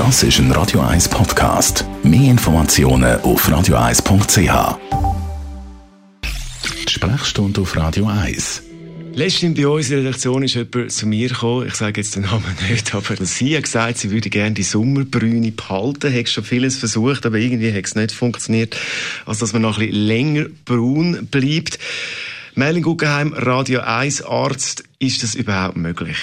Das ist ein Radio 1 Podcast. Mehr Informationen auf radio1.ch. Sprechstunde auf Radio 1. Letztens bei uns in der Redaktion ist jemand zu mir gekommen, ich sage jetzt den Namen nicht, aber sie hat gesagt, sie würde gerne die Sommerbrüne behalten, hat schon vieles versucht, aber irgendwie hat es nicht funktioniert, also dass man noch ein bisschen länger braun bleibt. Merlin Guggenheim, Radio 1 Arzt, ist das überhaupt möglich?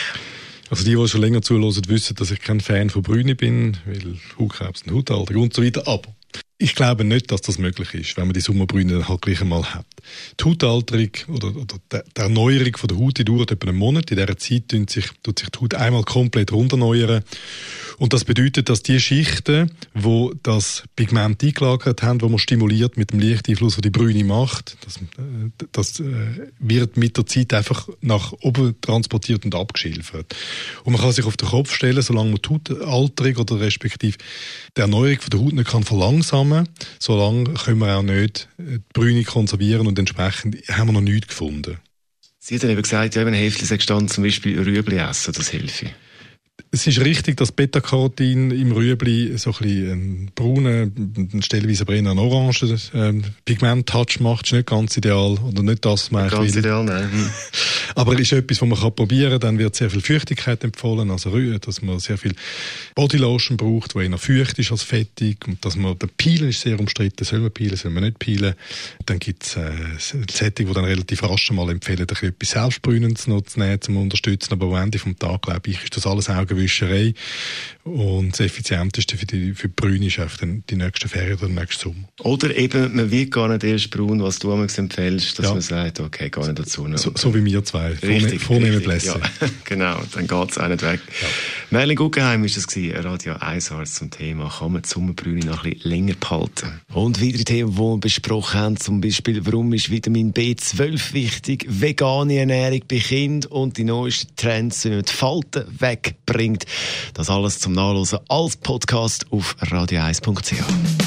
Also die, die schon länger zuhören, wissen, dass ich kein Fan von Brüne bin, weil Hautkrebs und Hautalter und so weiter. Aber ich glaube nicht, dass das möglich ist, wenn man die Sommerbrüne halt gleich einmal hat. Die Hautalterung oder, oder die Erneuerung von der Haut die dauert etwa einen Monat. In dieser Zeit tut sich, tut sich die Haut einmal komplett runterneuern. Und das bedeutet, dass die Schichten, wo das Pigment eingelagert haben, wo man stimuliert mit dem Lichteinfluss, der die Brüne macht, das, äh, das äh, wird mit der Zeit einfach nach oben transportiert und abgeschilfert. Und man kann sich auf den Kopf stellen, solange man die Hautalterung oder respektive die Erneuerung der Haut nicht kann verlangsamen, solange können wir auch nicht die Brüne konservieren und entsprechend haben wir noch nichts gefunden. Sie dann eben gesagt, ja, wenn ein gestanden, zum Beispiel Rüebli essen, das hilft es ist richtig, dass Beta-Carotin im Rüebli so ein bisschen einen braunen, stellenweise eher einen orangen ähm, Pigment-Touch macht. Das ist nicht ganz ideal. Oder nicht das, man Ganz will. ideal, nein. Aber es ist etwas, was man kann probieren kann. Dann wird sehr viel Feuchtigkeit empfohlen. Also, dass man sehr viel Bodylotion braucht, wo eher feucht ist als fettig. Und dass man, der Peelen ist sehr umstritten. Soll man peelen, soll man nicht peelen. Dann gibt es äh, Sättig, die dann relativ rasch mal empfehlen, etwas Selbstbrünendes noch zu nehmen, zum Unterstützen. Aber am Ende vom Tag, glaube ich, ist das alles Augenwischerei. Und das Effizienteste für die, für die Brüne ist einfach die nächste Ferien oder der nächste Sommer. Oder eben, man wird gar nicht erst braun, was du mir empfehlst, dass ja. man sagt, okay, gar nicht dazu. So, so, wie wir zwei. Richtig, Vornehmen Blässe. Ja. genau, dann geht es auch nicht weg. Ja. Merlin Guggenheim war das, gewesen, Radio 1 Arzt zum Thema, kann man die Sommerbrüne noch ein bisschen länger behalten. Und weitere Themen, die wir besprochen haben, zum Beispiel, warum ist Vitamin B12 wichtig, vegane Ernährung bei Kindern und die neuesten Trends, wie man die Falten wegbringt. Das alles zum Nachlesen als Podcast auf radio1.ch.